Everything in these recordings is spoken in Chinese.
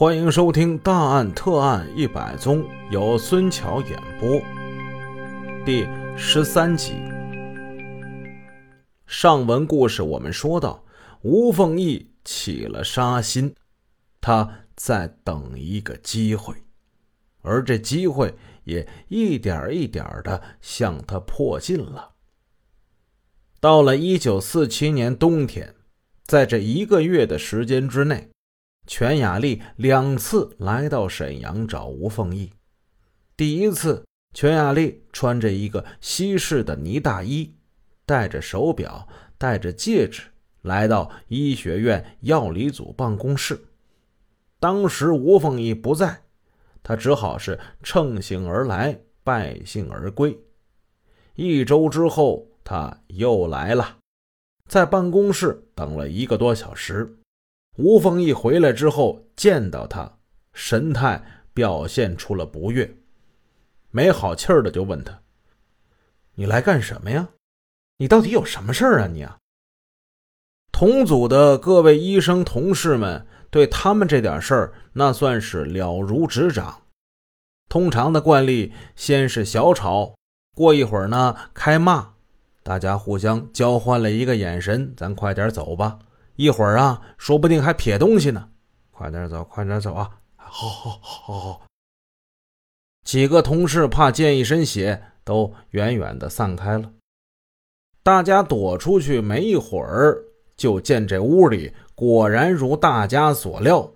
欢迎收听《大案特案一百宗》，由孙桥演播。第十三集。上文故事我们说到，吴凤义起了杀心，他在等一个机会，而这机会也一点一点的向他迫近了。到了一九四七年冬天，在这一个月的时间之内。全雅丽两次来到沈阳找吴凤义。第一次，全雅丽穿着一个西式的呢大衣，戴着手表，戴着戒指，来到医学院药理组办公室。当时吴凤义不在，他只好是乘兴而来，败兴而归。一周之后，他又来了，在办公室等了一个多小时。吴凤义回来之后，见到他，神态表现出了不悦，没好气儿的就问他：“你来干什么呀？你到底有什么事儿啊？你啊！”同组的各位医生同事们对他们这点事儿，那算是了如指掌。通常的惯例，先是小吵，过一会儿呢开骂，大家互相交换了一个眼神，咱快点走吧。一会儿啊，说不定还撇东西呢。快点走，快点走啊！好好好好好。几个同事怕溅一身血，都远远的散开了。大家躲出去没一会儿，就见这屋里果然如大家所料。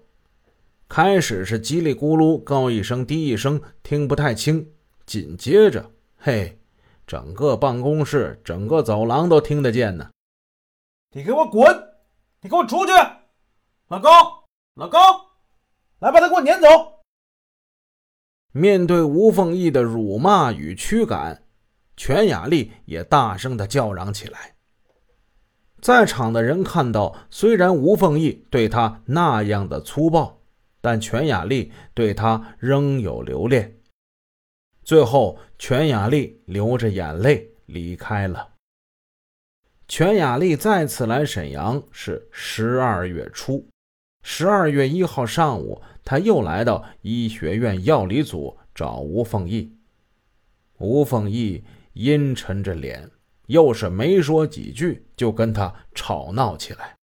开始是叽里咕噜，高一声低一声，听不太清。紧接着，嘿，整个办公室、整个走廊都听得见呢。你给我滚！你给我出去！老高，老高，来把他给我撵走！面对吴凤义的辱骂与驱赶，全雅丽也大声的叫嚷起来。在场的人看到，虽然吴凤义对他那样的粗暴，但全雅丽对他仍有留恋。最后，全雅丽流着眼泪离开了。全雅丽再次来沈阳是十二月初，十二月一号上午，他又来到医学院药理组找吴凤义。吴凤义阴沉着脸，又是没说几句，就跟他吵闹起来。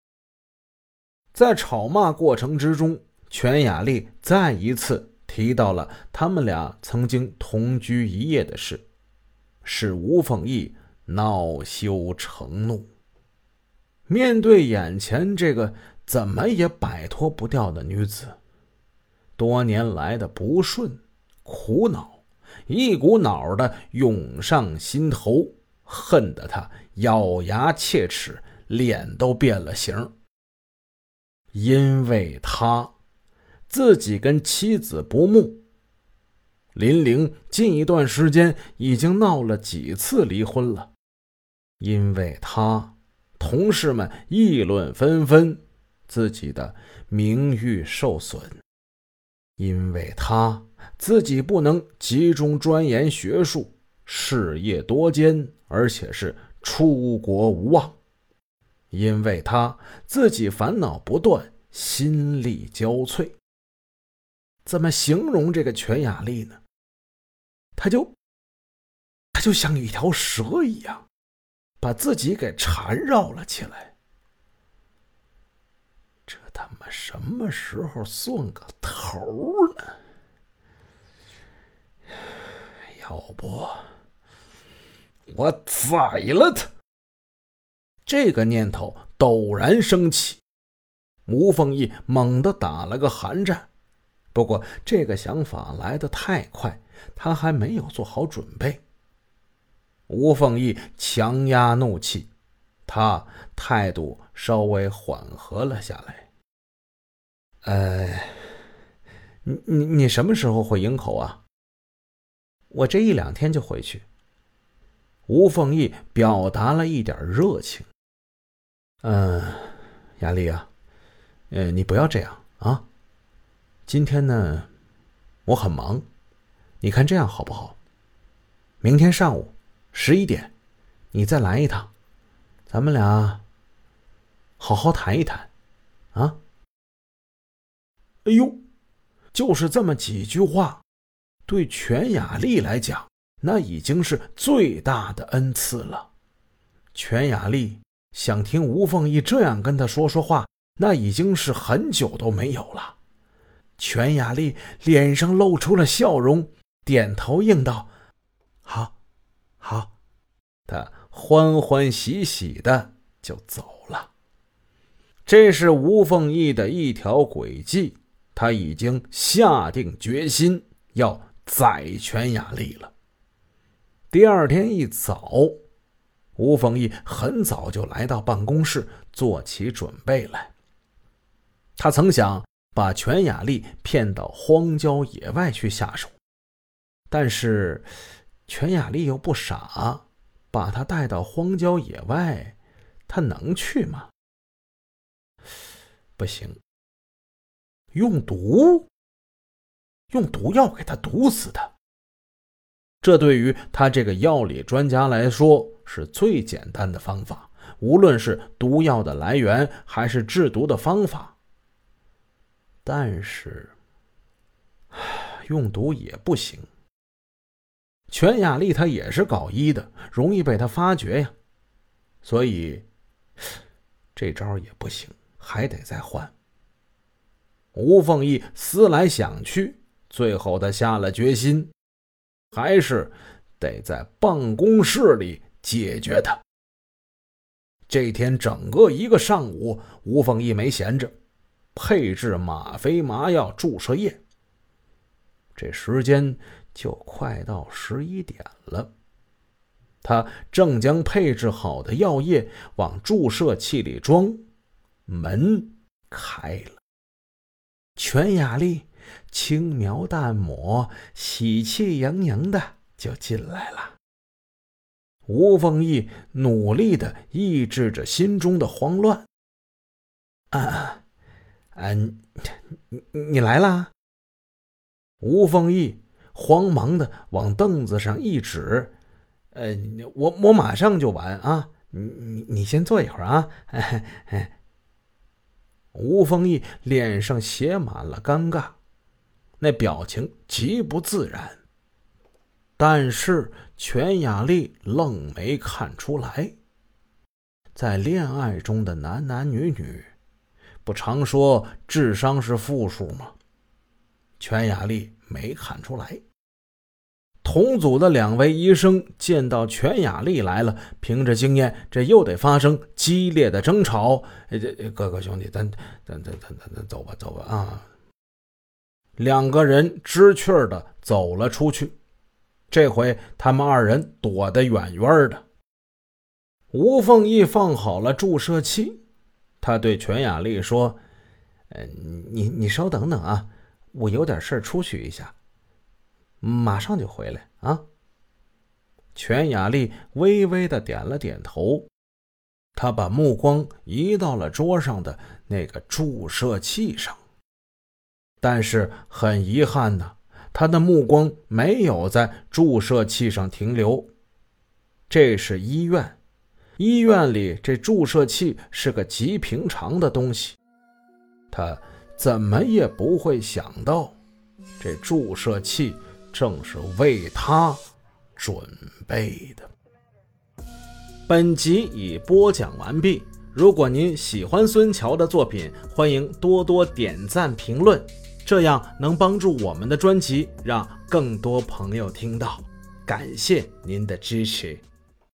在吵骂过程之中，全雅丽再一次提到了他们俩曾经同居一夜的事，使吴凤义。恼羞成怒，面对眼前这个怎么也摆脱不掉的女子，多年来的不顺、苦恼，一股脑的涌上心头，恨得他咬牙切齿，脸都变了形。因为他自己跟妻子不睦，林玲近一段时间已经闹了几次离婚了。因为他，同事们议论纷纷，自己的名誉受损；因为他自己不能集中钻研学术，事业多艰，而且是出国无望；因为他自己烦恼不断，心力交瘁。怎么形容这个全雅丽呢？他就，他就像一条蛇一样。把自己给缠绕了起来，这他妈什么时候算个头呢？要不我宰了他！这个念头陡然升起，吴凤义猛地打了个寒战。不过这个想法来得太快，他还没有做好准备。吴凤义强压怒气，他态度稍微缓和了下来。呃，你你你什么时候回营口啊？我这一两天就回去。吴凤义表达了一点热情。嗯，雅丽啊，呃，你不要这样啊。今天呢，我很忙，你看这样好不好？明天上午。十一点，你再来一趟，咱们俩好好谈一谈，啊！哎呦，就是这么几句话，对全雅丽来讲，那已经是最大的恩赐了。全雅丽想听吴凤仪这样跟他说说话，那已经是很久都没有了。全雅丽脸上露出了笑容，点头应道：“好，好。”他欢欢喜喜的就走了。这是吴凤义的一条诡计。他已经下定决心要宰全雅丽了。第二天一早，吴凤义很早就来到办公室，做起准备来。他曾想把全雅丽骗到荒郊野外去下手，但是全雅丽又不傻，把他带到荒郊野外，他能去吗？不行。用毒，用毒药给他毒死他。这对于他这个药理专家来说是最简单的方法，无论是毒药的来源还是制毒的方法。但是，用毒也不行。全雅丽她也是搞医的，容易被他发觉呀，所以这招也不行，还得再换。吴凤仪思来想去，最后他下了决心，还是得在办公室里解决他。这天整个一个上午，吴凤仪没闲着，配置吗啡麻药注射液。这时间就快到十一点了，他正将配置好的药液往注射器里装，门开了。全雅丽轻描淡抹、喜气洋洋的就进来了。吴凤义努力的抑制着心中的慌乱。啊，嗯，你你来啦！吴凤义慌忙的往凳子上一指：“呃，我我马上就完啊！你你你先坐一会儿啊！” 吴丰义脸上写满了尴尬，那表情极不自然。但是全雅丽愣没看出来。在恋爱中的男男女女，不常说智商是负数吗？全雅丽没看出来。同组的两位医生见到全雅丽来了，凭着经验，这又得发生激烈的争吵。这哥哥兄弟，咱咱咱咱咱走吧，走吧啊！两个人知趣的走了出去。这回他们二人躲得远远的。吴凤义放好了注射器，他对全雅丽说：“呃，你你稍等等啊，我有点事出去一下。”马上就回来啊！全雅丽微微的点了点头，她把目光移到了桌上的那个注射器上。但是很遗憾呢，她的目光没有在注射器上停留。这是医院，医院里这注射器是个极平常的东西，她怎么也不会想到，这注射器。正是为他准备的。本集已播讲完毕。如果您喜欢孙桥的作品，欢迎多多点赞评论，这样能帮助我们的专辑让更多朋友听到。感谢您的支持。